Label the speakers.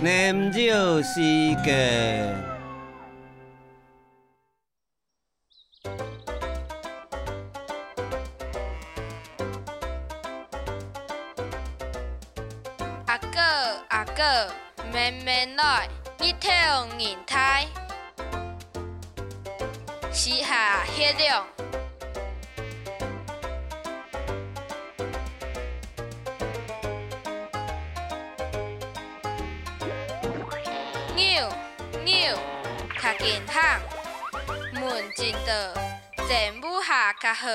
Speaker 1: 念旧时间。
Speaker 2: 阿哥阿哥，慢慢来，日头日太，时下月亮。牛牛，较健康，门前道，全部下较好。